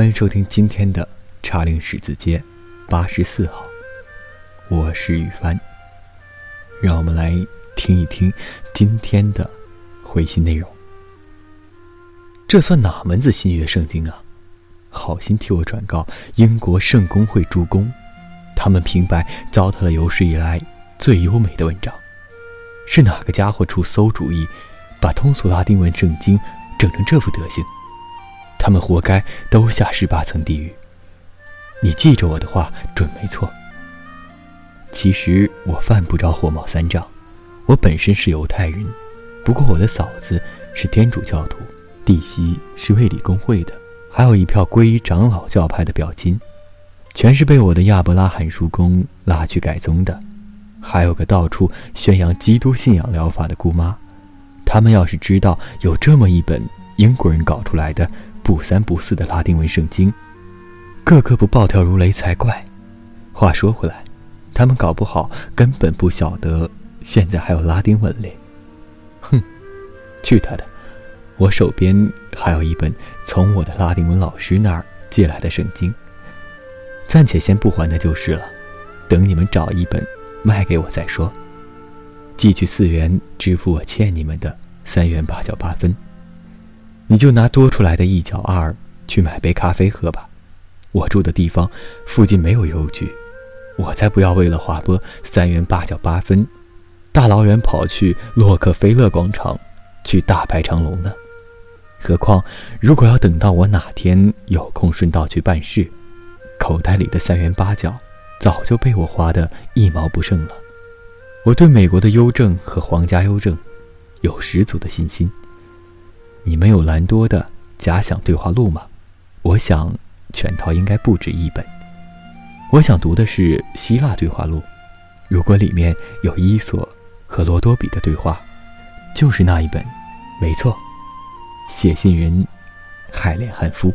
欢迎收听今天的茶陵十字街八十四号，我是雨帆。让我们来听一听今天的回信内容。这算哪门子新约圣经啊？好心替我转告英国圣公会诸公，他们平白糟蹋了有史以来最优美的文章。是哪个家伙出馊主意，把通俗拉丁文圣经整成这副德行？他们活该都下十八层地狱。你记着我的话，准没错。其实我犯不着火冒三丈，我本身是犹太人，不过我的嫂子是天主教徒，弟媳是卫理公会的。还有一票皈依长老教派的表亲，全是被我的亚伯拉罕叔公拉去改宗的。还有个到处宣扬基督信仰疗法的姑妈，他们要是知道有这么一本英国人搞出来的不三不四的拉丁文圣经，个个不暴跳如雷才怪。话说回来，他们搞不好根本不晓得现在还有拉丁文嘞。哼，去他的！我手边还有一本从我的拉丁文老师那儿借来的圣经，暂且先不还他就是了。等你们找一本卖给我再说。寄去四元支付我欠你们的三元八角八分，你就拿多出来的一角二去买杯咖啡喝吧。我住的地方附近没有邮局，我才不要为了划拨三元八角八分，大老远跑去洛克菲勒广场去大排长龙呢。何况，如果要等到我哪天有空顺道去办事，口袋里的三元八角早就被我花得一毛不剩了。我对美国的邮政和皇家邮政有十足的信心。你们有兰多的假想对话录吗？我想全套应该不止一本。我想读的是希腊对话录，如果里面有伊索和罗多比的对话，就是那一本，没错。写信人，海莲汉夫。